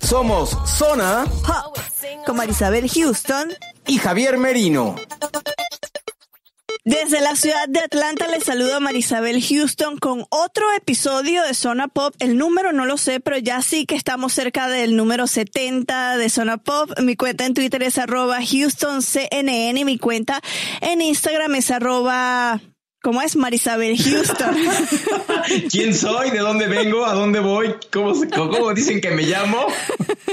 Somos Zona Pop, con Marisabel Houston. y Javier Merino. Desde la ciudad de Atlanta les saludo a Marisabel Houston con otro episodio de Zona Pop. El número no lo sé, pero ya sí que estamos cerca del número 70 de Zona Pop. Mi cuenta en Twitter es arroba HoustonCNN y mi cuenta en Instagram es arroba... ¿Cómo es? Marisabel Houston. ¿Quién soy? ¿De dónde vengo? ¿A dónde voy? ¿Cómo, cómo dicen que me llamo?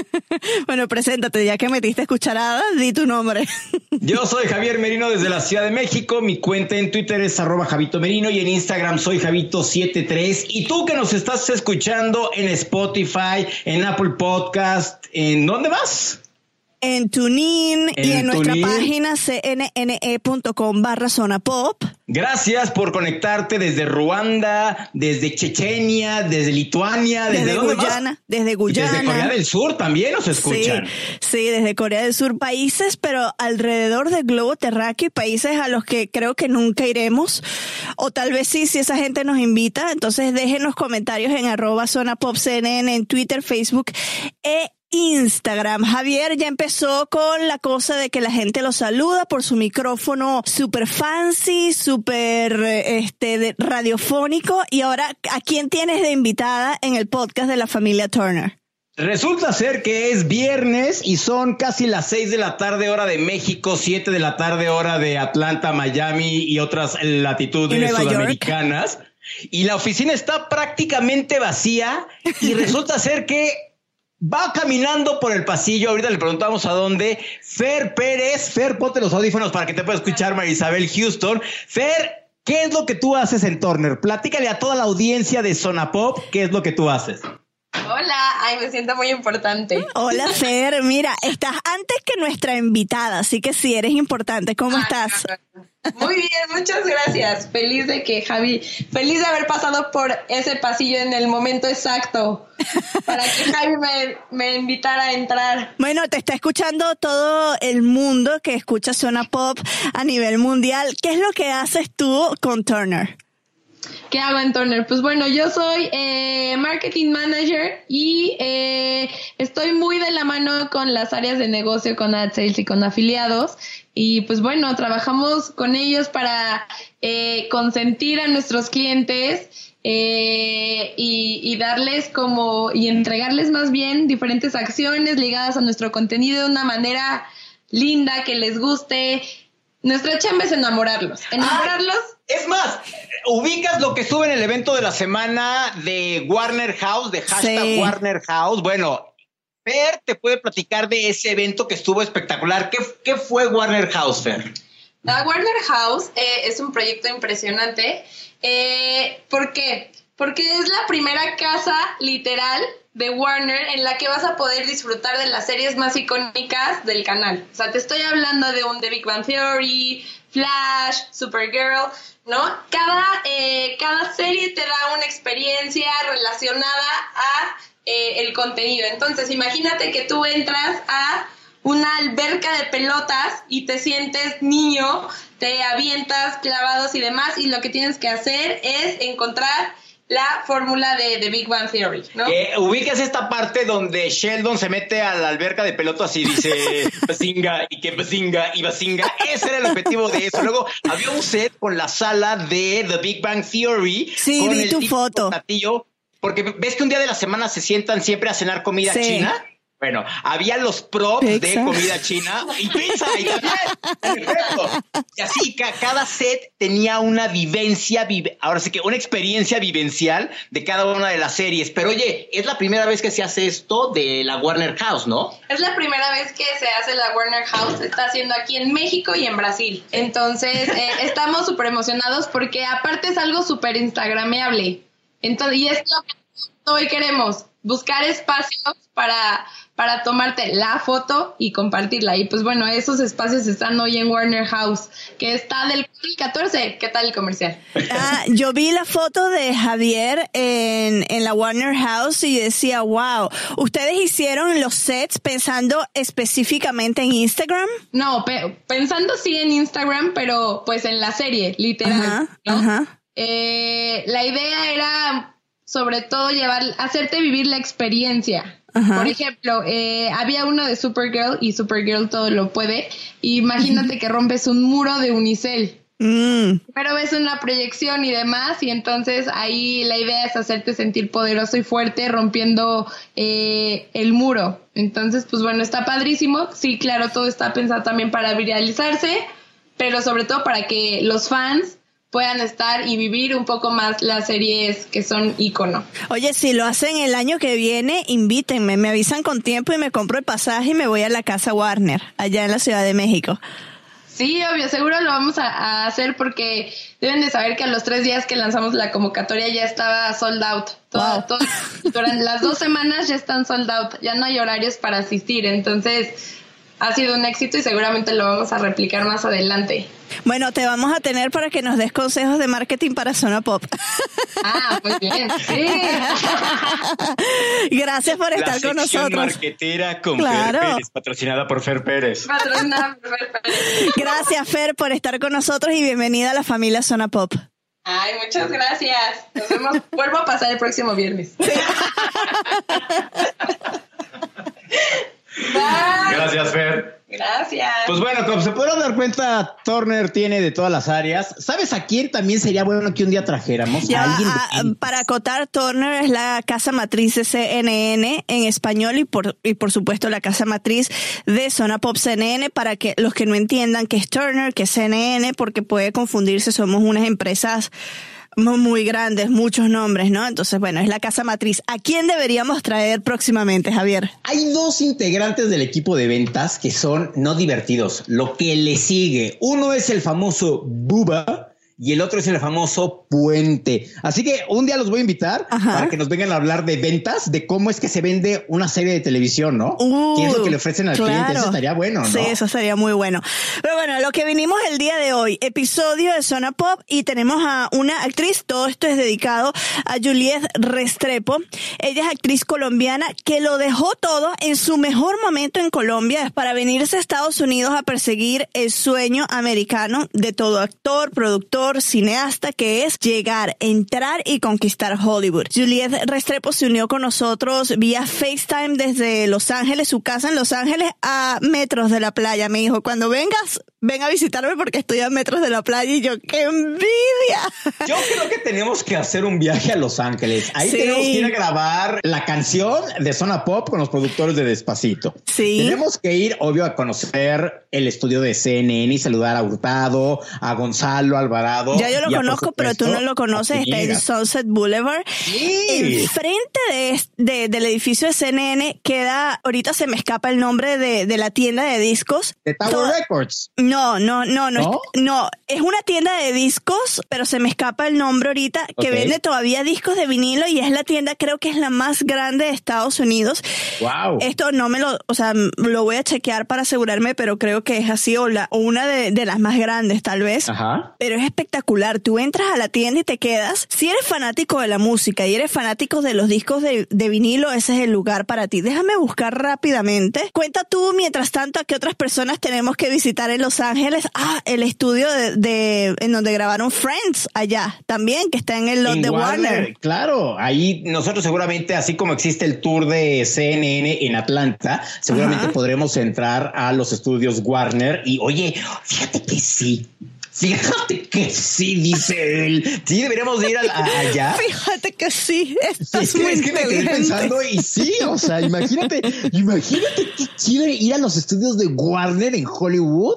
bueno, preséntate, ya que metiste cucharadas, di tu nombre. Yo soy Javier Merino desde la Ciudad de México. Mi cuenta en Twitter es arroba Javito Merino y en Instagram soy Javito73. Y tú que nos estás escuchando en Spotify, en Apple Podcast, ¿en dónde vas? En TuneIn y En nuestra página cnne.com barra zona pop. Gracias por conectarte desde Ruanda, desde Chechenia, desde Lituania, desde, Desde dónde más? Guyana, desde Guyana. Desde Corea del Sur también nos escuchan. Sí, sí, desde Corea del Sur, países, pero alrededor del globo terráqueo países a los que creo que nunca iremos, o tal vez sí, si esa gente nos invita, entonces dejen los comentarios en arroba zona pop CNN en Twitter, Facebook e Instagram. Javier ya empezó con la cosa de que la gente lo saluda por su micrófono super fancy, super este de- radiofónico y ahora ¿a quién tienes de invitada en el podcast de la familia Turner? Resulta ser que es viernes y son casi las 6 de la tarde hora de México, 7 de la tarde hora de Atlanta, Miami y otras Y latitudes York. sudamericanas. Y la oficina está prácticamente vacía y resulta ser que va caminando por el pasillo. Ahorita le preguntamos a dónde. Fer Pérez. Fer, ponte los audífonos para que te pueda escuchar Marisabel Houston. Fer, ¿qué es lo que tú haces en Turner? Platícale a toda la audiencia de Zona Pop qué es lo que tú haces. Hola, ay, me siento muy importante. Hola Fer, mira, estás antes que nuestra invitada, así que sí, eres importante. ¿Cómo Ah, estás? Muy bien, muchas gracias. Feliz de que Javi, feliz de haber pasado por ese pasillo en el momento exacto para que Javi me, me invitara a entrar. Bueno, te está escuchando todo el mundo que escucha Zona Pop a nivel mundial. ¿Qué es lo que haces tú con Turner? ¿Qué hago en Turner? Pues bueno, yo soy eh, marketing manager y eh, estoy muy de la mano con las áreas de negocio, con ad sales y con afiliados. Y pues bueno, trabajamos con ellos para eh, consentir a nuestros clientes eh, y, y darles como y entregarles más bien diferentes acciones ligadas a nuestro contenido de una manera linda que les guste. Nuestra chamba es enamorarlos. Enamorarlos. Es más, ubicas lo que sube en el evento de la semana de Warner House, de hashtag Sí. Warner House. Bueno, Fer te puede platicar de ese evento que estuvo espectacular. ¿Qué, fue Warner House, Fer? La Warner House eh, es un proyecto impresionante. Eh, ¿Por qué? Porque es la primera casa literal de Warner en la que vas a poder disfrutar de las series más icónicas del canal. O sea, te estoy hablando de un The Big Bang Theory, Flash, Supergirl, ¿no? Cada, eh, cada serie te da una experiencia relacionada a eh, el contenido. Entonces, imagínate que tú entras a una alberca de pelotas y te sientes niño, te avientas clavados y demás, y lo que tienes que hacer es encontrar la fórmula de, de Big Bang Theory, ¿no? Eh, ubicas esta parte donde Sheldon se mete a la alberca de pelotas y dice bazinga y que bazinga y bazinga. Ese era el objetivo de eso. Luego había un set con la sala de The Big Bang Theory. Sí, con vi el tu foto. platillo, porque ves que un día de la semana se sientan siempre a cenar comida Sí. china. Bueno, había los props de comida china y pizza y también. Y así cada set tenía una vivencia, ahora sí que una experiencia vivencial de cada una de las series. Pero oye, es la primera vez que se hace esto de la Warner House, ¿no? Es la primera vez que se hace la Warner House. está haciendo aquí en México y en Brasil. Entonces, eh, estamos súper emocionados porque aparte es algo súper instagrameable. Entonces, y es lo que hoy queremos, buscar espacios para para tomarte la foto y compartirla. Y pues bueno, esos espacios están hoy en Warner House, que está del 14. ¿Qué tal el comercial? Ah, yo vi la foto de Javier en, en la Warner House y decía, wow, ¿ustedes hicieron los sets pensando específicamente en Instagram? No, pensando sí en Instagram, pero pues en la serie, literal. Eh, la idea era sobre todo llevar, hacerte vivir la experiencia. Por ejemplo, eh, había uno de Supergirl y Supergirl todo lo puede. Imagínate que rompes un muro de unicel. Mm. Pero ves una proyección y demás, y entonces ahí la idea es hacerte sentir poderoso y fuerte rompiendo eh, el muro. Entonces, pues bueno, está padrísimo. Sí, claro, todo está pensado también para viralizarse, pero sobre todo para que los fans puedan estar y vivir un poco más las series que son icono. Oye, si lo hacen el año que viene, invítenme, me avisan con tiempo y me compro el pasaje y me voy a la casa Warner, allá en la Ciudad de México. Sí, obvio, seguro lo vamos a, hacer porque deben de saber que a los tres días que lanzamos la convocatoria ya estaba sold out. Todo, durante las dos semanas ya están sold out, ya no hay horarios para asistir, entonces ha sido un éxito y seguramente lo vamos a replicar más adelante. Bueno, te vamos a tener para que nos des consejos de marketing para Zona Pop. Ah, muy bien. Sí. Gracias por estar con nosotros. marketera con claro. Fer Pérez, patrocinada por Fer Pérez. Patrocinada por Fer Pérez. Gracias, Fer, por estar con nosotros y bienvenida a la familia Zona Pop. Ay, muchas gracias. Nos vemos. Vuelvo a pasar el próximo viernes. Gracias, Fer. Gracias. Pues bueno, como se podrán dar cuenta, Turner tiene de todas las áreas. ¿Sabes a quién también sería bueno que un día trajéramos? a alguien para acotar, Turner es la casa matriz de CNN en español y por, y por supuesto la casa matriz de Zona Pop CNN para que los que no entiendan que es Turner, que es CNN, porque puede confundirse, somos unas empresas muy grandes, muchos nombres, ¿no? Entonces, bueno, es la casa matriz. ¿A quién deberíamos traer próximamente, Javier? Hay dos integrantes del equipo de ventas que son no divertidos. Lo que le sigue, uno es el famoso Buba y el otro es el famoso puente. Así que un día los voy a invitar para que nos vengan a hablar de ventas, de cómo es que se vende una serie de televisión, ¿no? ¿Qué es lo que le ofrecen al cliente? Eso estaría bueno, ¿no? Sí, eso estaría muy bueno. Pero bueno, lo que vinimos el día de hoy, episodio de Zona Pop y tenemos a una actriz, todo esto es dedicado a Juliette Restrepo. Ella es actriz colombiana que lo dejó todo en su mejor momento en Colombia para venirse a Estados Unidos a perseguir el sueño americano de todo actor, productor, cineasta que es llegar, entrar y conquistar Hollywood. Juliette Restrepo se unió con nosotros vía FaceTime desde Los Ángeles, su casa en Los Ángeles, a metros de la playa. Me dijo, cuando vengas, ven a visitarme porque estoy a metros de la playa y yo, ¡qué envidia! Yo creo que tenemos que hacer un viaje a Los Ángeles. Ahí tenemos que ir a grabar la canción de Zona Pop con los productores de Despacito. Sí. Tenemos que ir, obvio, a conocer el estudio de CNN y saludar a Hurtado, a Gonzalo Alvarado. Ya yo lo conozco, pero tú no lo conoces. Está en Sunset Boulevard. Sí. Enfrente de, de, del edificio de CNN queda, ahorita se me escapa el nombre de, de la tienda de discos. De Tower Records. No, no, no, no, no. Es una tienda de discos, pero se me escapa el nombre ahorita, que vende todavía discos de vinilo y es la tienda, creo que es la más grande de Estados Unidos. Wow. Esto no me lo, o sea, lo voy a chequear para asegurarme, pero creo que es así o, la, o una de, de las más grandes tal vez. Ajá. Pero es espectacular. Tú entras a la tienda y te quedas. Si eres fanático de la música y eres fanático de los discos de, de vinilo, ese es el lugar para ti. Déjame buscar rápidamente. Cuenta tú, mientras tanto, a qué otras personas tenemos que visitar en Los Ángeles. Ah, el estudio de, en donde grabaron Friends allá también, que está en el lot de Warner. Claro, ahí nosotros seguramente, así como existe el tour de CNN en Atlanta, seguramente podremos entrar a los estudios Warner y oye, fíjate que sí Fíjate que sí, dice él. Sí, deberíamos ir allá. Fíjate que sí, estás sí, muy es que me quedé pensando y sí, o sea, imagínate, imagínate que quiere ir a los estudios de Warner en Hollywood.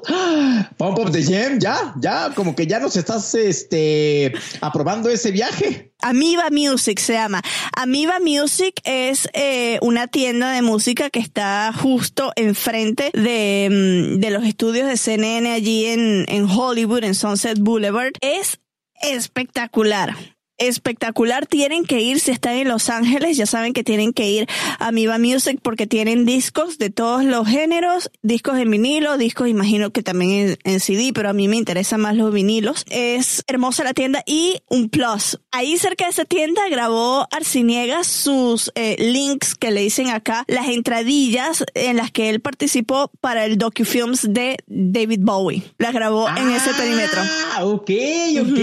Pump Up the Jam, ya, ya, como que ya nos estás este, aprobando ese viaje. Amiba Music se llama. Amiba Music es eh, una tienda de música que está justo enfrente de, mm, de los estudios de CNN allí en, en Hollywood, en Sunset Boulevard. Es espectacular espectacular. Tienen que ir, si están en Los Ángeles, ya saben que tienen que ir a Miva Music porque tienen discos de todos los géneros, discos en vinilo, discos imagino que también en, CD, pero a mí me interesan más los vinilos. Es hermosa la tienda y un plus. Ahí cerca de esa tienda grabó Arciniegas sus eh, links que le dicen acá, las entradillas en las que él participó para el docufilms de David Bowie. Las grabó en ese perímetro. Ah, ok, ok.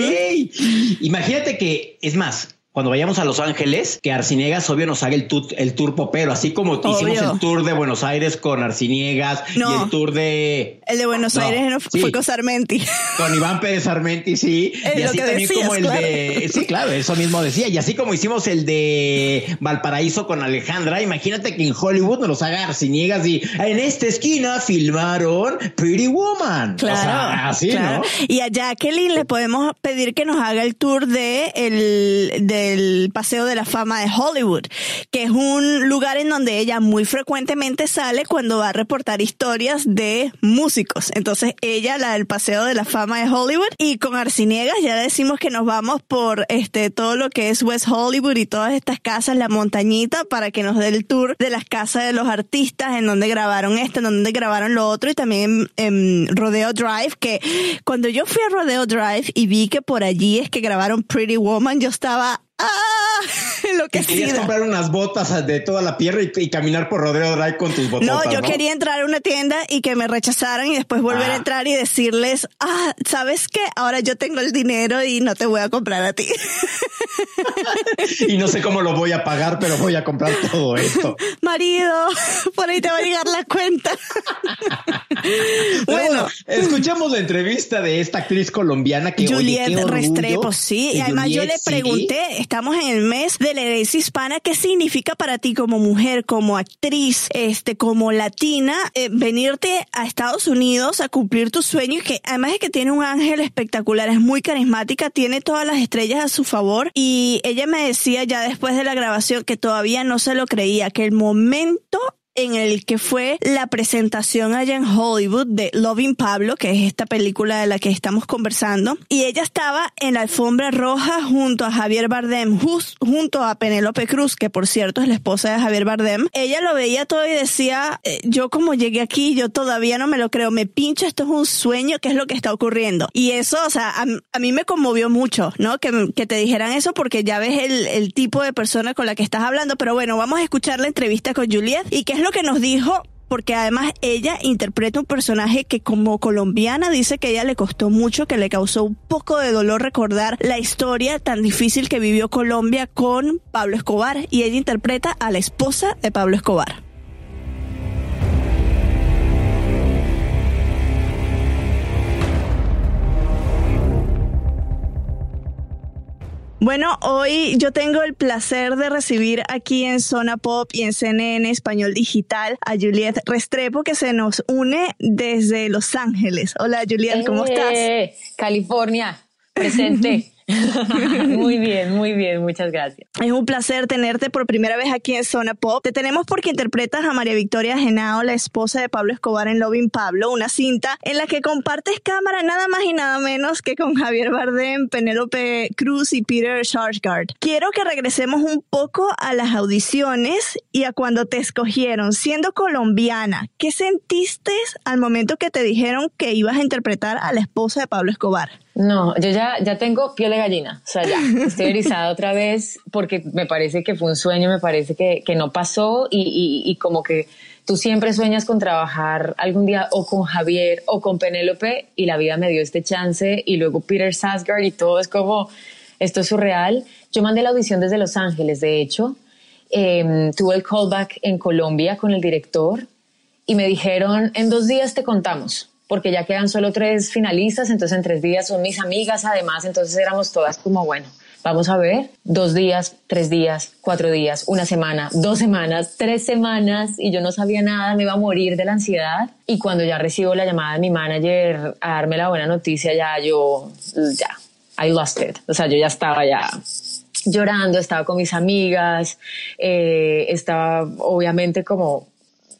Imagínate que es más, cuando vayamos a Los Ángeles, que Arciniegas, obvio, nos haga el, tour, el tour popero, así como hicimos el tour de Buenos Aires con Arciniegas y el tour de. El de Buenos Aires fue con Sarmenti. Con Iván Pérez Sarmenti, sí. y así también como el de. Sí, claro, eso mismo decía. Y así como hicimos el de Valparaíso con Alejandra, imagínate que en Hollywood nos los haga Arciniegas y en esta esquina filmaron Pretty Woman. Claro. así, ¿no? Y a Jacqueline le podemos pedir que nos haga el tour de el de el Paseo de la Fama de Hollywood, que es un lugar en donde ella muy frecuentemente sale cuando va a reportar historias de músicos. Entonces ella, la del Paseo de la Fama de Hollywood, y con Arciniegas ya decimos que nos vamos por este todo lo que es West Hollywood y todas estas casas, la montañita, para que nos dé el tour de las casas de los artistas, en donde grabaron esto, en donde grabaron lo otro, y también en, Rodeo Drive, que cuando yo fui a Rodeo Drive y vi que por allí es que grabaron Pretty Woman, yo estaba ¡Ah! Lo que Querías comprar unas botas de toda la pierna y, caminar por Rodeo Drive con tus botas. No, yo quería entrar a una tienda y que me rechazaran y después volver a ah. entrar y decirles, ah, ¿sabes qué? Ahora yo tengo el dinero y no te voy a comprar a ti. y no sé cómo lo voy a pagar, pero voy a comprar todo esto. Marido, por ahí te va a llegar la cuenta. bueno, escuchamos la entrevista de esta actriz colombiana que Juliette Restrepo, sí. Y además yo le pregunté, estamos en el mes de la herencia hispana, ¿qué significa para ti como mujer, como actriz, este, como latina, eh, venirte a Estados Unidos a cumplir tus sueños? Que además de que tiene un ángel espectacular, es muy carismática, tiene todas las estrellas a su favor. Y ella me decía ya después de la grabación que todavía no se lo creía, que el momento en el que fue la presentación allá en Hollywood de Loving Pablo, que es esta película de la que estamos conversando, y ella estaba en la alfombra roja junto a Javier Bardem, junto a Penélope Cruz, que por cierto es la esposa de Javier Bardem. Ella lo veía todo y decía, eh, yo como llegué aquí, yo todavía no me lo creo, me pincho, esto es un sueño, ¿qué es lo que está ocurriendo? Y eso, o sea, a, mí me conmovió mucho, ¿no? Que, que, te dijeran eso porque ya ves el, el tipo de persona con la que estás hablando, pero bueno, vamos a escuchar la entrevista con Juliet y qué es lo que nos dijo porque además ella interpreta un personaje que como colombiana dice que ella le costó mucho, que le causó un poco de dolor recordar la historia tan difícil que vivió Colombia con Pablo Escobar y ella interpreta a la esposa de Pablo Escobar. Bueno, hoy yo tengo el placer de recibir aquí en Zona Pop y en CNN Español Digital a Juliet Restrepo que se nos une desde Los Ángeles. Hola Juliet, ¿cómo eh, estás? California, presente. muy bien, muy bien, muchas gracias. Es un placer tenerte por primera vez aquí en Zona Pop. Te tenemos porque interpretas a María Victoria Genao, la esposa de Pablo Escobar en Loving Pablo, una cinta en la que compartes cámara nada más y nada menos que con Javier Bardem, Penélope Cruz y Peter Sarsgaard. Quiero que regresemos un poco a las audiciones y a cuando te escogieron. Siendo colombiana, ¿qué sentiste al momento que te dijeron que ibas a interpretar a la esposa de Pablo Escobar? No, yo ya, ya tengo piel de gallina, o sea, ya estoy erizada otra vez porque me parece que fue un sueño, me parece que, que no pasó y, y, y, como que tú siempre sueñas con trabajar algún día o con Javier o con Penélope y la vida me dio este chance y luego Peter Sasgard y todo es como, esto es surreal. Yo mandé la audición desde Los Ángeles, de hecho, eh, tuve el callback en Colombia con el director y me dijeron, en dos días te contamos porque ya quedan solo tres finalistas, entonces en tres días son mis amigas además, entonces éramos todas como, bueno, vamos a ver, dos días, tres días, cuatro días, una semana, dos semanas, tres semanas y yo no sabía nada, me iba a morir de la ansiedad. Y cuando ya recibo la llamada de mi manager a darme la buena noticia, ya yo, ya, I lost it, o sea, yo ya estaba ya llorando, estaba con mis amigas, eh, estaba obviamente como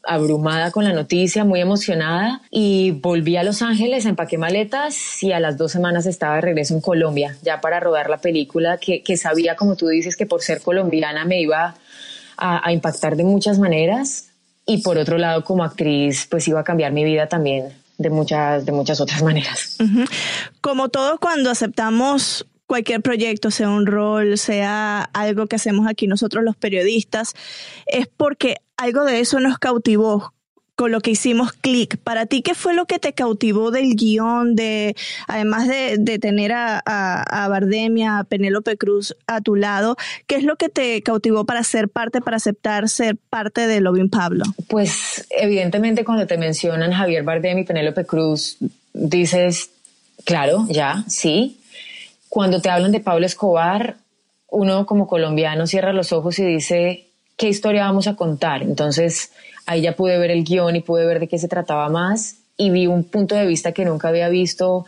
abrumada con la noticia, muy emocionada y volví a Los Ángeles, empaqué maletas y a las dos semanas estaba de regreso en Colombia, ya para rodar la película que, sabía, como tú dices, que por ser colombiana me iba a, impactar de muchas maneras y por otro lado como actriz pues iba a cambiar mi vida también de muchas, de muchas otras maneras. Como todo cuando aceptamos cualquier proyecto, sea un rol, sea algo que hacemos aquí nosotros los periodistas, es porque algo de eso nos cautivó con lo que hicimos clic. Para ti, ¿qué fue lo que te cautivó del guion, de, además de, tener a, Bardemia, a Penélope Cruz a tu lado? ¿Qué es lo que te cautivó para ser parte, para aceptar ser parte de Lovin Pablo? Pues evidentemente cuando te mencionan Javier Bardem y Penélope Cruz, dices, claro, ya, sí, cuando te hablan de Pablo Escobar, uno como colombiano cierra los ojos y dice, ¿qué historia vamos a contar? Entonces ahí ya pude ver el guion y pude ver de qué se trataba más y vi un punto de vista que nunca había visto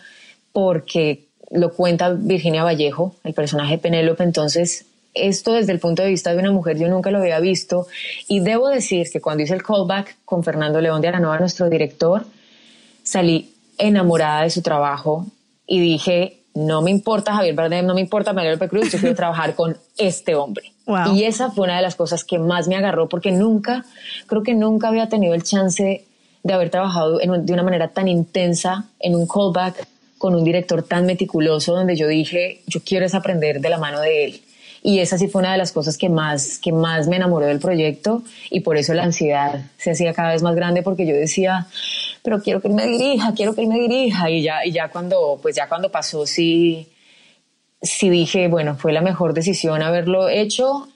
porque lo cuenta Virginia Vallejo, el personaje de Penélope. Entonces, esto desde el punto de vista de una mujer yo nunca lo había visto y debo decir que cuando hice el callback con Fernando León de Aranoa, nuestro director, salí enamorada de su trabajo y dije, no me importa Javier Bardem, no me importa Penélope Cruz, yo quiero trabajar con este hombre. Y esa fue una de las cosas que más me agarró porque nunca, creo que nunca había tenido el chance de haber trabajado de una manera tan intensa en un callback con un director tan meticuloso donde yo dije, yo quiero es aprender de la mano de él. Y esa sí fue una de las cosas que más, que más me enamoró del proyecto y por eso la ansiedad se hacía cada vez más grande porque yo decía, pero quiero que él me dirija, quiero que él me dirija. Y ya, y ya cuando, pues ya cuando pasó, sí, sí dije, bueno, fue la mejor decisión haberlo hecho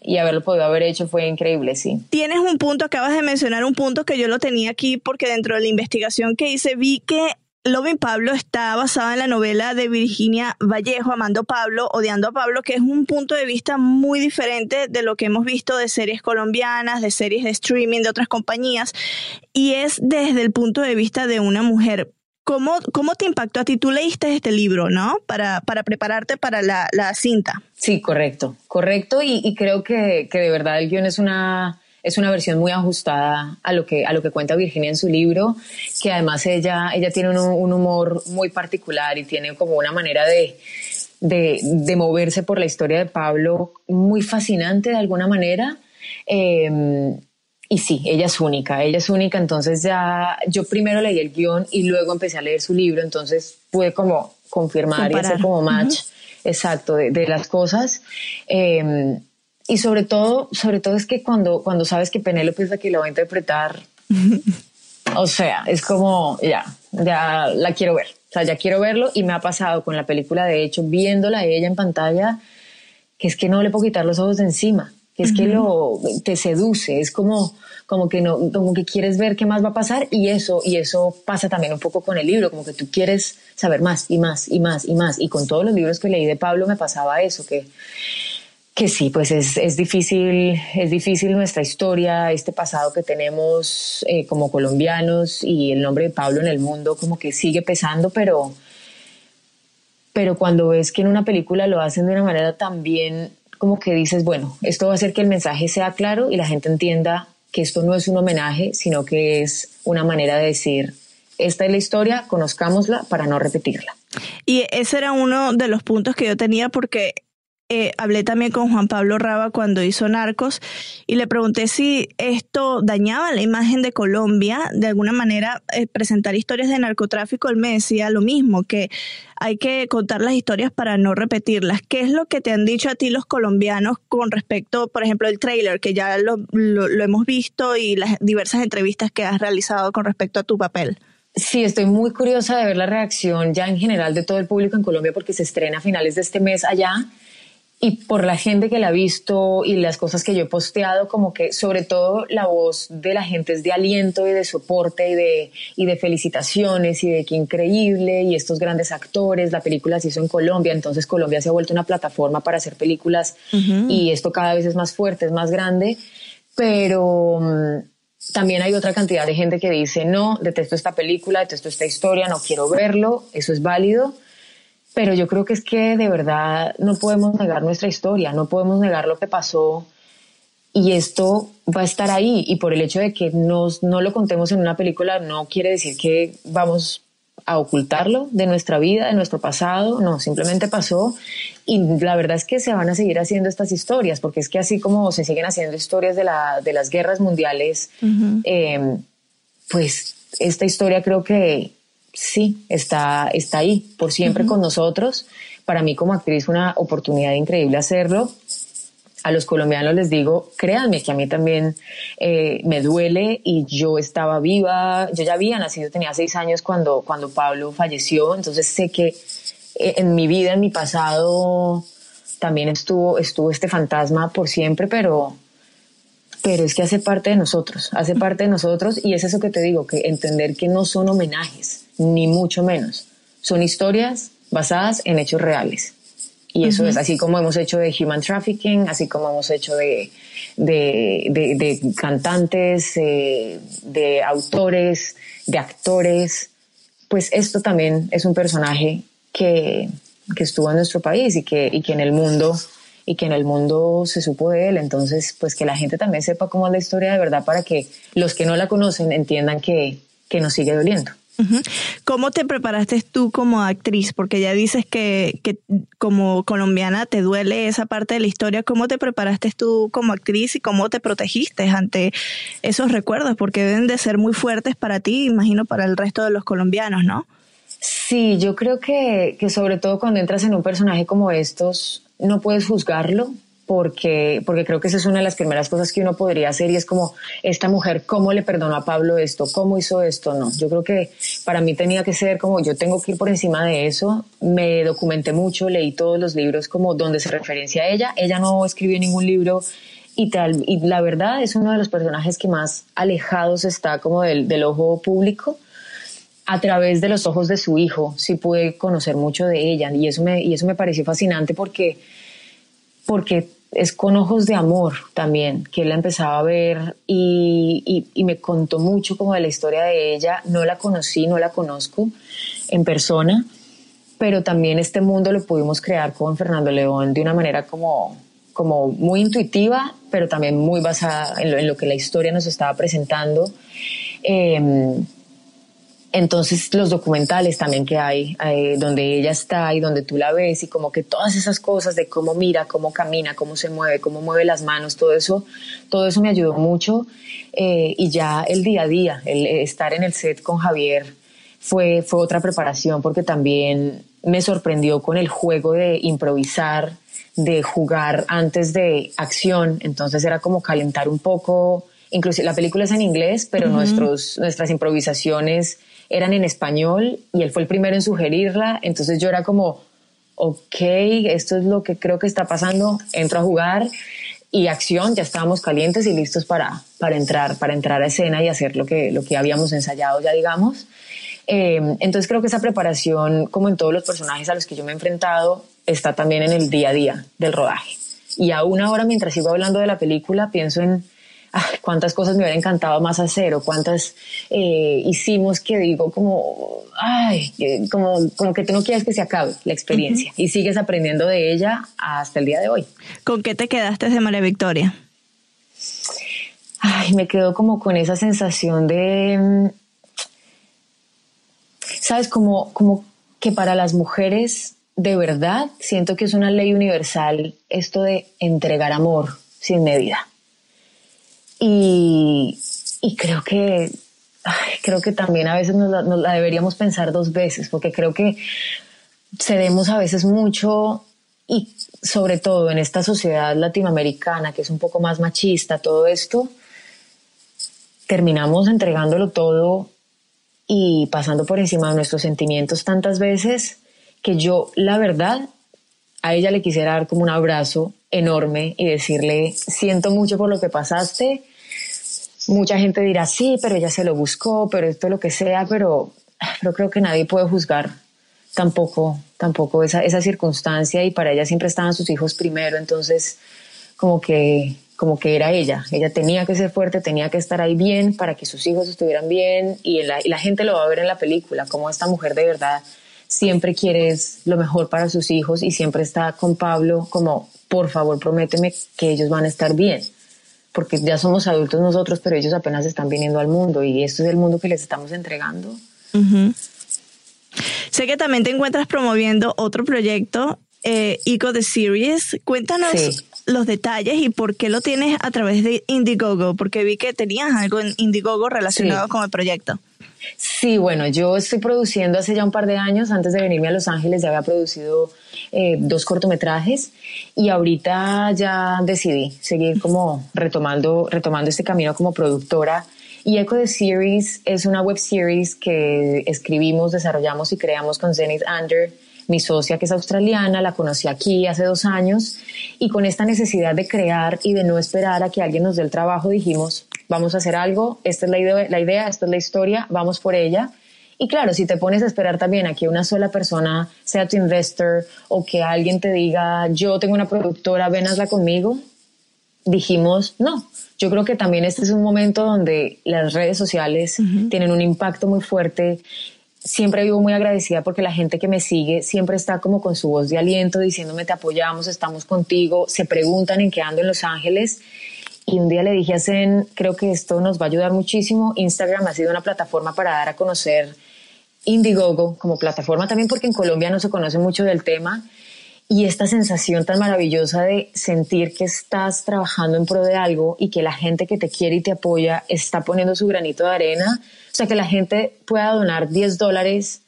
y haberlo podido haber hecho fue increíble, sí. Tienes un punto, acabas de mencionar un punto que yo lo tenía aquí porque dentro de la investigación que hice vi que Loving Pablo está basada en la novela de Virginia Vallejo, Amando Pablo, Odiando a Pablo, que es un punto de vista muy diferente de lo que hemos visto de series colombianas, de series de streaming de otras compañías, y es desde el punto de vista de una mujer. ¿Cómo, cómo te impactó a ti? Tú leíste este libro, ¿no? Para, para prepararte para la, cinta. Sí, correcto, correcto, y, y creo que, que de verdad el guion es una es una versión muy ajustada a lo que, a lo que cuenta Virginia en su libro, que además ella, ella tiene un, humor muy particular y tiene como una manera de, de, moverse por la historia de Pablo muy fascinante de alguna manera. Em, y sí, ella es única, ella es única, entonces ya yo primero leí el guion y luego empecé a leer su libro, entonces pude como confirmar y hacer como match exacto de, de, las cosas. Eh, y sobre todo, sobre todo es que cuando, cuando sabes que Penélope es la que lo va a interpretar, o sea, es como, ya, ya la quiero ver. O sea, ya quiero verlo y me ha pasado con la película, de hecho, viéndola ella en pantalla, que es que no le puedo quitar los ojos de encima, que es que lo, te seduce, es como, como que no, como que quieres ver qué más va a pasar y eso, y eso pasa también un poco con el libro, como que tú quieres saber más y más y más y más. Y con todos los libros que leí de Pablo me pasaba eso, que que sí, pues es, es, difícil, es difícil nuestra historia, este pasado que tenemos eh, como colombianos y el nombre de Pablo en el mundo como que sigue pesando, pero, pero cuando ves que en una película lo hacen de una manera tan bien, como que dices, bueno, esto va a hacer que el mensaje sea claro y la gente entienda que esto no es un homenaje, sino que es una manera de decir, esta es la historia, conozcámosla para no repetirla. Y ese era uno de los puntos que yo tenía porque eh, hablé también con Juan Pablo Raba cuando hizo Narcos y le pregunté si esto dañaba la imagen de Colombia, de alguna manera eh, presentar historias de narcotráfico. Él me decía lo mismo, que hay que contar las historias para no repetirlas. ¿Qué es lo que te han dicho a ti los colombianos con respecto, por ejemplo, el trailer, que ya lo, lo hemos visto y las diversas entrevistas que has realizado con respecto a tu papel? Sí, estoy muy curiosa de ver la reacción ya en general de todo el público en Colombia porque se estrena a finales de este mes allá y por la gente que la ha visto y las cosas que yo he posteado, como que sobre todo la voz de la gente es de aliento y de soporte y de, y de felicitaciones y de qué increíble y estos grandes actores, la película se hizo en Colombia, entonces Colombia se ha vuelto una plataforma para hacer películas y esto cada vez es más fuerte, es más grande, pero mm, también hay otra cantidad de gente que dice, no, detesto esta película, detesto esta historia, no quiero verlo, eso es válido pero yo creo que es que de verdad no podemos negar nuestra historia, no podemos negar lo que pasó y esto va a estar ahí. Y por el hecho de que nos, no lo contemos en una película no quiere decir que vamos a ocultarlo de nuestra vida, de nuestro pasado, no, simplemente pasó. Y la verdad es que se van a seguir haciendo estas historias, porque es que así como se siguen haciendo historias de, la, de las guerras mundiales, eh, pues esta historia creo que sí, está, está ahí por siempre con nosotros. Para mí como actriz fue una oportunidad increíble hacerlo. A los colombianos les digo, créanme que a mí también eh, me duele y yo estaba viva, yo ya había nacido, tenía seis años cuando, cuando Pablo falleció, entonces sé que eh, en mi vida, en mi pasado, también estuvo, estuvo este fantasma por siempre, pero, pero es que hace parte de nosotros, hace parte de nosotros. Y es eso que te digo, que entender que no son homenajes, ni mucho menos. Son historias basadas en hechos reales. Y eso es así como hemos hecho de human trafficking, así como hemos hecho de, de, cantantes, eh, de autores, de actores. Pues esto también es un personaje que, que estuvo en nuestro país y que, y que en el mundo y que en el mundo se supo de él. Entonces, pues que la gente también sepa cómo es la historia de verdad para que los que no la conocen entiendan que, que nos sigue doliendo. ¿Cómo te preparaste tú como actriz? Porque ya dices que, que, como colombiana te duele esa parte de la historia. ¿Cómo te preparaste tú como actriz y cómo te protegiste ante esos recuerdos? Porque deben de ser muy fuertes para ti, imagino para el resto de los colombianos, ¿no? Sí, yo creo que, que sobre todo cuando entras en un personaje como estos, no puedes juzgarlo, porque, porque creo que esa es una de las primeras cosas que uno podría hacer y es como, esta mujer, ¿cómo le perdonó a Pablo esto? ¿Cómo hizo esto? No, yo creo que para mí tenía que ser como, yo tengo que ir por encima de eso, me documenté mucho, leí todos los libros como donde se referencia a ella, ella no escribió ningún libro y tal, y la verdad es uno de los personajes que más alejados está como del, del ojo público a través de los ojos de su hijo sí pude conocer mucho de ella y eso me, y eso me pareció fascinante porque, porque es con ojos de amor también, que él la empezaba a ver y, y, me contó mucho como de la historia de ella. No la conocí, no la conozco en persona, pero también este mundo lo pudimos crear con Fernando León de una manera como, como muy intuitiva, pero también muy basada en lo, que la historia nos estaba presentando. Eh, entonces los documentales también que hay, eh, donde ella está y donde tú la ves y como que todas esas cosas de cómo mira, cómo camina, cómo se mueve, cómo mueve las manos, todo eso, todo eso me ayudó mucho. Eh, y ya el día a día, el estar en el set con Javier fue, fue otra preparación porque también me sorprendió con el juego de improvisar, de jugar antes de acción. Entonces era como calentar un poco. Inclusive la película es en inglés, pero nuestros, nuestras improvisaciones eran en español y él fue el primero en sugerirla, entonces yo era como, ok, esto es lo que creo que está pasando, entro a jugar y acción, ya estábamos calientes y listos para, para entrar, para entrar a escena y hacer lo que, lo que habíamos ensayado ya, digamos. Eh, entonces creo que esa preparación, como en todos los personajes a los que yo me he enfrentado, está también en el día a día del rodaje. Y aún ahora, mientras sigo hablando de la película, pienso en cuántas cosas me hubiera encantado más hacer o cuántas eh, hicimos que digo como, ay, como, como que tú no quieres que se acabe la experiencia y sigues aprendiendo de ella hasta el día de hoy. ¿Con qué te quedaste de María Victoria? Ay, me quedo como con esa sensación de, mm, sabes, como, como que para las mujeres de verdad siento que es una ley universal esto de entregar amor sin medida. Y, y creo que creo que también a veces nos la, deberíamos pensar dos veces, porque creo que cedemos a veces mucho y sobre todo en esta sociedad latinoamericana que es un poco más machista, todo esto, terminamos entregándolo todo y pasando por encima de nuestros sentimientos tantas veces que yo, la verdad, a ella le quisiera dar como un abrazo enorme y decirle, siento mucho por lo que pasaste. Mucha gente dirá, sí, pero ella se lo buscó, pero esto lo que sea, pero, pero creo que nadie puede juzgar tampoco, tampoco esa, esa circunstancia y para ella siempre estaban sus hijos primero, entonces como que, como que era ella, ella tenía que ser fuerte, tenía que estar ahí bien para que sus hijos estuvieran bien y, la, y la gente lo va a ver en la película, como esta mujer de verdad siempre quiere lo mejor para sus hijos y siempre está con Pablo como, por favor, prométeme que ellos van a estar bien, porque ya somos adultos nosotros, pero ellos apenas están viniendo al mundo y esto es el mundo que les estamos entregando. Sé que también te encuentras promoviendo otro proyecto, eh, Eco The Series. Cuéntanos los detalles y por qué lo tienes a través de Indiegogo, porque vi que tenías algo en Indiegogo relacionado con el proyecto. Sí, bueno, yo estoy produciendo hace ya un par de años, antes de venirme a Los Ángeles ya había producido eh, dos cortometrajes y ahorita ya decidí seguir como retomando, retomando este camino como productora. Y Echo the Series es una web series que escribimos, desarrollamos y creamos con Zenith Under mi socia que es australiana, la conocí aquí hace dos años y con esta necesidad de crear y de no esperar a que alguien nos dé el trabajo dijimos, vamos a hacer algo, esta es la idea, la idea esta es la historia, vamos por ella. Y claro, si te pones a esperar también a que una sola persona sea tu investor o que alguien te diga, yo tengo una productora, ven conmigo, dijimos, no, yo creo que también este es un momento donde las redes sociales tienen un impacto muy fuerte siempre vivo muy agradecida porque la gente que me sigue siempre está como con su voz de aliento diciéndome te apoyamos, estamos contigo, se preguntan en qué ando en Los Ángeles. Y un día le dije a Zen, creo que esto nos va a ayudar muchísimo. Instagram ha sido una plataforma para dar a conocer Indiegogo como plataforma también porque en Colombia no se conoce mucho del tema y esta sensación tan maravillosa de sentir que estás trabajando en pro de algo y que la gente que te quiere y te apoya está poniendo su granito de arena, o sea, que la gente pueda donar 10 dólares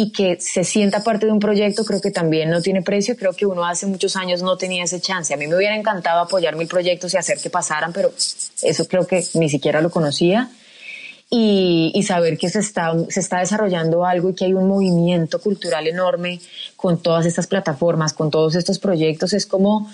y que se sienta parte de un proyecto, creo que también no tiene precio. Creo que uno hace muchos años no tenía ese chance. A mí me hubiera encantado apoyar mil proyectos y hacer que pasaran, pero eso creo que ni siquiera lo conocía y, saber que se está, se está desarrollando algo y que hay un movimiento cultural enorme con todas estas plataformas, con todos estos proyectos, es como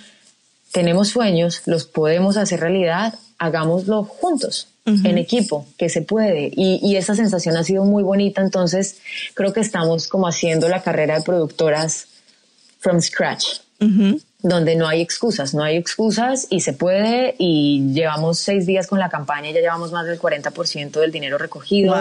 tenemos sueños, los podemos hacer realidad, hagámoslo juntos, en equipo, que se puede. Y, y, esa sensación ha sido muy bonita, entonces creo que estamos como haciendo la carrera de productoras from scratch donde no hay excusas, no hay excusas y se puede. Y llevamos seis días con la campaña y ya llevamos más del 40% del dinero recogido.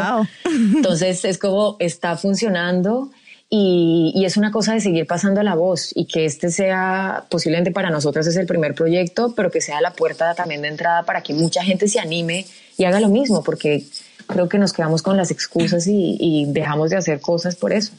Entonces es como está funcionando y, y, es una cosa de seguir pasando la voz y que este sea posiblemente para nosotros es el primer proyecto, pero que sea la puerta también de entrada para que mucha gente se anime y haga lo mismo, porque creo que nos quedamos con las excusas y, y dejamos de hacer cosas por eso.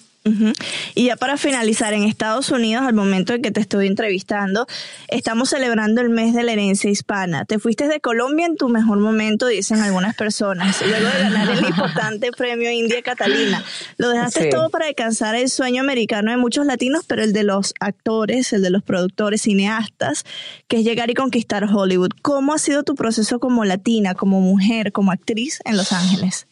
Y ya para finalizar, en Estados Unidos, al momento en que te estoy entrevistando, estamos celebrando el mes de la herencia hispana. Te fuiste de Colombia en tu mejor momento, dicen algunas personas, luego de ganar el importante premio India Catalina. Lo dejaste todo para alcanzar el sueño americano de muchos latinos, pero el de los actores, el de los productores, cineastas, que es llegar y conquistar Hollywood. ¿Cómo ha sido tu proceso como latina, como mujer, como actriz en Los Ángeles?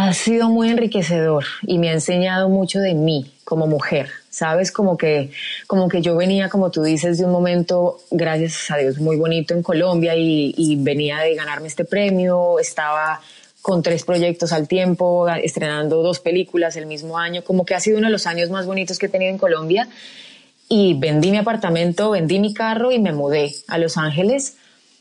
Ha sido muy enriquecedor y me ha enseñado mucho de mí como mujer. Sabes, como que, como que yo venía, como tú dices, de un momento, gracias a Dios, muy bonito en Colombia y, y venía de ganarme este premio, estaba con tres proyectos al tiempo, estrenando dos películas el mismo año, como que ha sido uno de los años más bonitos que he tenido en Colombia. Y vendí mi apartamento, vendí mi carro y me mudé a Los Ángeles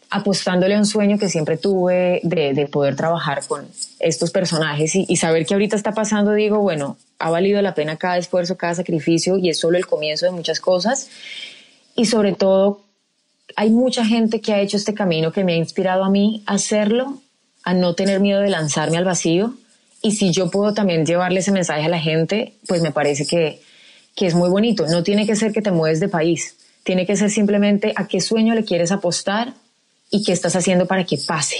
apostándole a un sueño que siempre tuve de, poder trabajar con estos personajes y, saber que ahorita está pasando, digo, bueno, ha valido la pena cada esfuerzo, cada sacrificio y es solo el comienzo de muchas cosas. Y sobre todo, hay mucha gente que ha hecho este camino que me ha inspirado a mí a hacerlo, a no tener miedo de lanzarme al vacío. Y si yo puedo también llevarle ese mensaje a la gente, pues me parece que, que es muy bonito. No tiene que ser que te mueves de país, tiene que ser simplemente a qué sueño le quieres apostar y qué estás haciendo para que pase.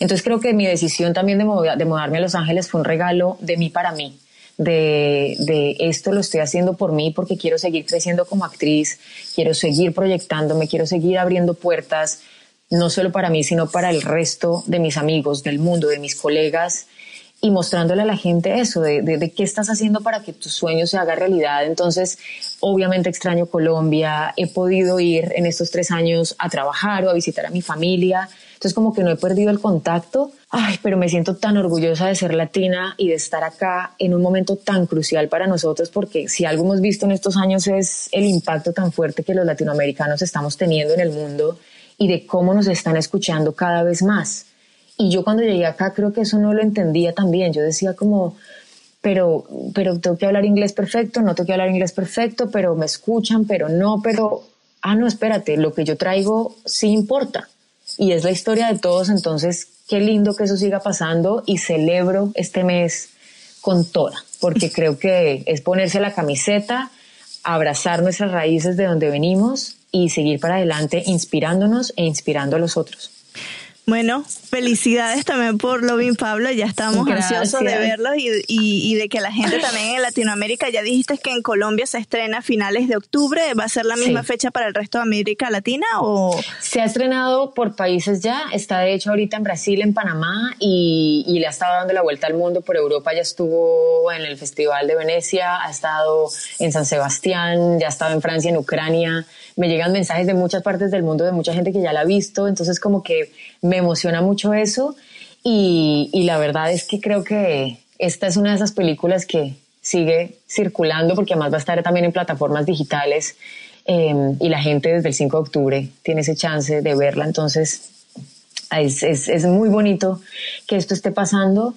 Entonces creo que mi decisión también de, mudarme a Los Ángeles fue un regalo de mí para mí, de, de, esto lo estoy haciendo por mí porque quiero seguir creciendo como actriz, quiero seguir proyectándome, quiero seguir abriendo puertas, no solo para mí, sino para el resto de mis amigos, del mundo, de mis colegas. Y mostrándole a la gente eso, de, de, qué estás haciendo para que tu sueño se haga realidad. Entonces, obviamente extraño Colombia, he podido ir en estos tres años a trabajar o a visitar a mi familia, entonces como que no he perdido el contacto, ay, pero me siento tan orgullosa de ser latina y de estar acá en un momento tan crucial para nosotros, porque si algo hemos visto en estos años es el impacto tan fuerte que los latinoamericanos estamos teniendo en el mundo y de cómo nos están escuchando cada vez más. Y yo cuando llegué acá creo que eso no lo entendía también. Yo decía como, pero, pero tengo que hablar inglés perfecto, no tengo que hablar inglés perfecto, pero me escuchan, pero no, pero, ah, no, espérate, lo que yo traigo sí importa. Y es la historia de todos, entonces qué lindo que eso siga pasando y celebro este mes con toda, porque creo que es ponerse la camiseta, abrazar nuestras raíces de donde venimos y seguir para adelante inspirándonos e inspirando a los otros. Bueno, felicidades también por Lovin Pablo, ya estamos ansiosos de verlos y, de que la gente también en Latinoamérica, ya dijiste que en Colombia se estrena a finales de octubre, ¿va a ser la misma fecha para el resto de América Latina o...? Se ha estrenado por países ya, está de hecho ahorita en Brasil, en Panamá y, y le ha estado dando la vuelta al mundo. Por Europa, ya estuvo en el Festival de Venecia, ha estado en San Sebastián, ya ha estado en Francia, en Ucrania, me llegan mensajes de muchas partes del mundo, de mucha gente que ya la ha visto, entonces como que me emociona mucho eso y, la verdad es que creo que esta es una de esas películas que sigue circulando porque además va a estar también en plataformas digitales em, y la gente desde el 5 de octubre tiene ese chance de verla, entonces es, es muy bonito que esto esté pasando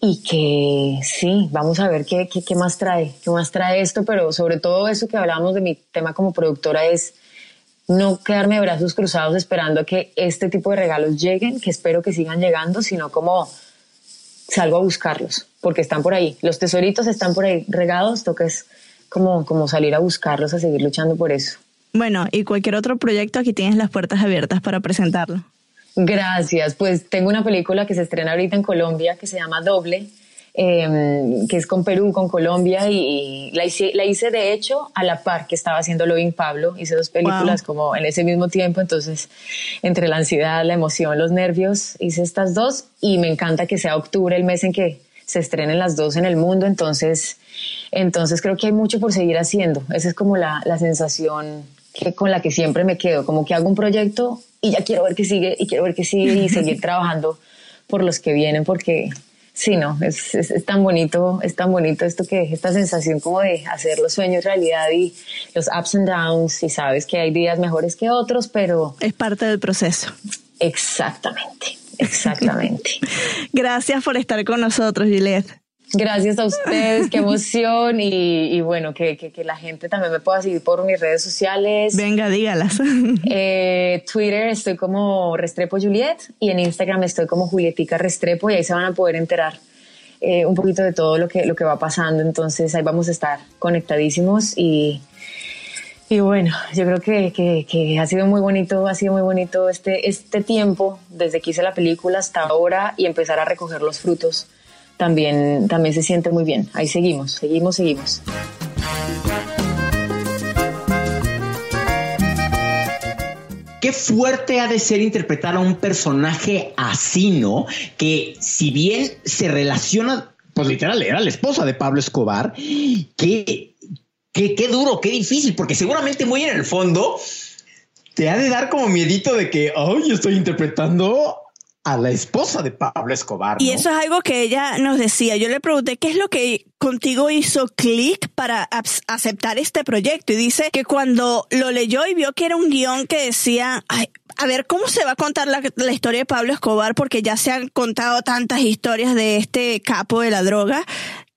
y que sí, vamos a ver qué, qué, qué, más trae, qué más trae esto, pero sobre todo eso que hablábamos de mi tema como productora es no quedarme de brazos cruzados esperando a que este tipo de regalos lleguen, que espero que sigan llegando, sino como salgo a buscarlos, porque están por ahí. Los tesoritos están por ahí regados, toca es como, como salir a buscarlos, a seguir luchando por eso. Bueno, y cualquier otro proyecto, aquí tienes las puertas abiertas para presentarlo. Gracias, pues tengo una película que se estrena ahorita en Colombia que se llama Doble, Em, que es con Perú, con Colombia, y, la, hice, la, hice, de hecho a la par que estaba haciendo Loving Pablo. Hice dos películas como en ese mismo tiempo, entonces entre la ansiedad, la emoción, los nervios, hice estas dos y me encanta que sea octubre el mes en que se estrenen las dos en el mundo, entonces, entonces creo que hay mucho por seguir haciendo. Esa es como la, la sensación que, con la que siempre me quedo, como que hago un proyecto y ya quiero ver que sigue y quiero ver que sigue y seguir trabajando por los que vienen porque Sí, no, es, es, tan bonito, es tan bonito esto que esta sensación como de hacer los sueños realidad y los ups and downs y sabes que hay días mejores que otros, pero... Es parte del proceso. Exactamente, exactamente. Gracias por estar con nosotros, Juliette. Gracias a ustedes, qué emoción y, bueno, que, que, la gente también me pueda seguir por mis redes sociales. Venga, dígalas. Eh, Twitter estoy como Restrepo Juliet y en Instagram estoy como Julietica Restrepo y ahí se van a poder enterar eh, un poquito de todo lo que, lo que va pasando. Entonces ahí vamos a estar conectadísimos y, y bueno, yo creo que, que, que, ha sido muy bonito, ha sido muy bonito este, este tiempo desde que hice la película hasta ahora y empezar a recoger los frutos también, también se siente muy bien. Ahí seguimos, seguimos, seguimos. Qué fuerte ha de ser interpretar a un personaje así, ¿no? Que si bien se relaciona, pues literal, era la esposa de Pablo Escobar, que, qué duro, qué difícil, porque seguramente muy en el fondo te ha de dar como miedito de que, ay, estoy interpretando a la esposa de Pablo Escobar. Y eso es algo que ella nos decía. Yo le pregunté, ¿qué es lo que contigo hizo clic para aceptar este proyecto? Y dice que cuando lo leyó y vio que era un guion que decía, a ver, ¿cómo se va a contar la, la, historia de Pablo Escobar? Porque ya se han contado tantas historias de este capo de la droga.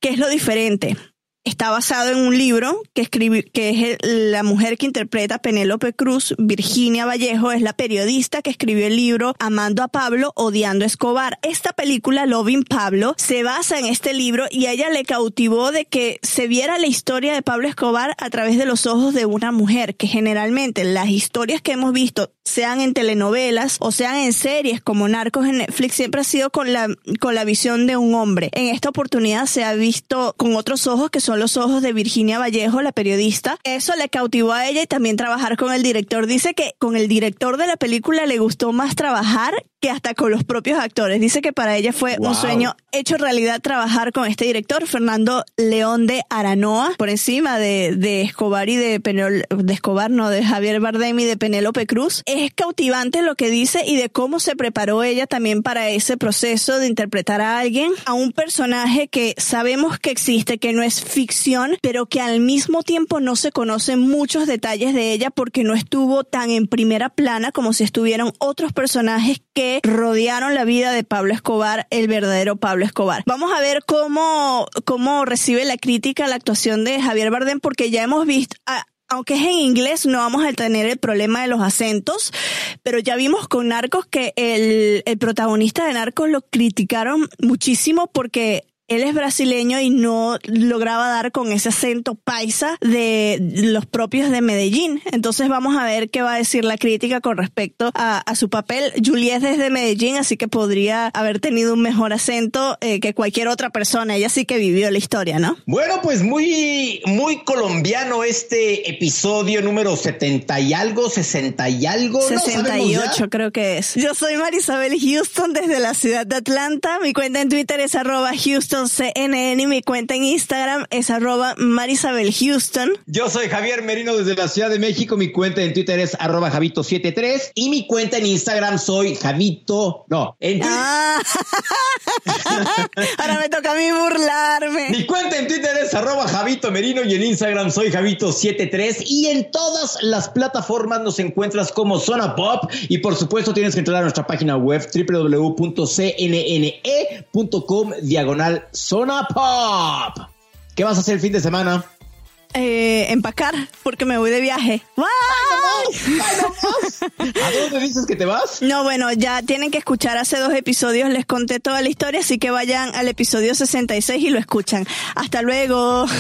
¿Qué es lo diferente? Está basado en un libro que escribe, que es la mujer que interpreta Penélope Cruz, Virginia Vallejo, es la periodista que escribió el libro Amando a Pablo, odiando a Escobar. Esta película, Loving Pablo, se basa en este libro y ella le cautivó de que se viera la historia de Pablo Escobar a través de los ojos de una mujer, que generalmente las historias que hemos visto sean en telenovelas o sean en series como Narcos en Netflix, siempre ha sido con la, con la visión de un hombre. En esta oportunidad se ha visto con otros ojos, que son los ojos de Virginia Vallejo, la periodista. Eso le cautivó a ella y también trabajar con el director. Dice que con el director de la película le gustó más trabajar que hasta con los propios actores. Dice que para ella fue un sueño hecho realidad trabajar con este director, Fernando León de Aranoa, por encima de, de Escobar y de Penel, de Escobar, no, de Javier Bardem y de Penélope Cruz. Es cautivante lo que dice y de cómo se preparó ella también para ese proceso de interpretar a alguien, a un personaje que sabemos que existe, que no es pero que al mismo tiempo no se conocen muchos detalles de ella porque no estuvo tan en primera plana como si estuvieran otros personajes que rodearon la vida de Pablo Escobar, el verdadero Pablo Escobar. Vamos a ver cómo, cómo recibe la crítica la actuación de Javier Bardem, porque ya hemos visto, aunque es en inglés, no vamos a tener el problema de los acentos, pero ya vimos con Narcos que el, el protagonista de Narcos lo criticaron muchísimo porque él es brasileño y no lograba dar con ese acento paisa de los propios de Medellín. Entonces vamos a ver qué va a decir la crítica con respecto a, su papel. Juliet es de Medellín, así que podría haber tenido un mejor acento eh, que cualquier otra persona. Ella sí que vivió la historia, ¿no? Bueno, pues muy, muy colombiano este episodio número 70 y algo, 60 y algo. 68 creo que es. Yo soy Marisabel Houston desde la ciudad de Atlanta. Mi cuenta en Twitter es arroba Houston CNN y mi cuenta en Instagram es arroba Marisabel Houston. Yo soy Javier Merino desde la Ciudad de México. Mi cuenta en Twitter es arroba Javito73 y mi cuenta en Instagram soy Javito. No, en ah. Ahora me toca a mí burlarme. Mi cuenta en Twitter es arroba Javito Merino y en Instagram soy Javito73 y en todas las plataformas nos encuentras como Zona Pop y por supuesto tienes que entrar a nuestra página web www.cnne.com diagonal Zona Pop. ¿Qué vas a hacer el fin de semana? Eh, empacar, porque me voy de viaje. ¿A dónde dices que te vas? No, bueno, ya tienen que escuchar hace dos episodios, les conté toda la historia, así que vayan al episodio 66 y lo escuchan. Hasta luego.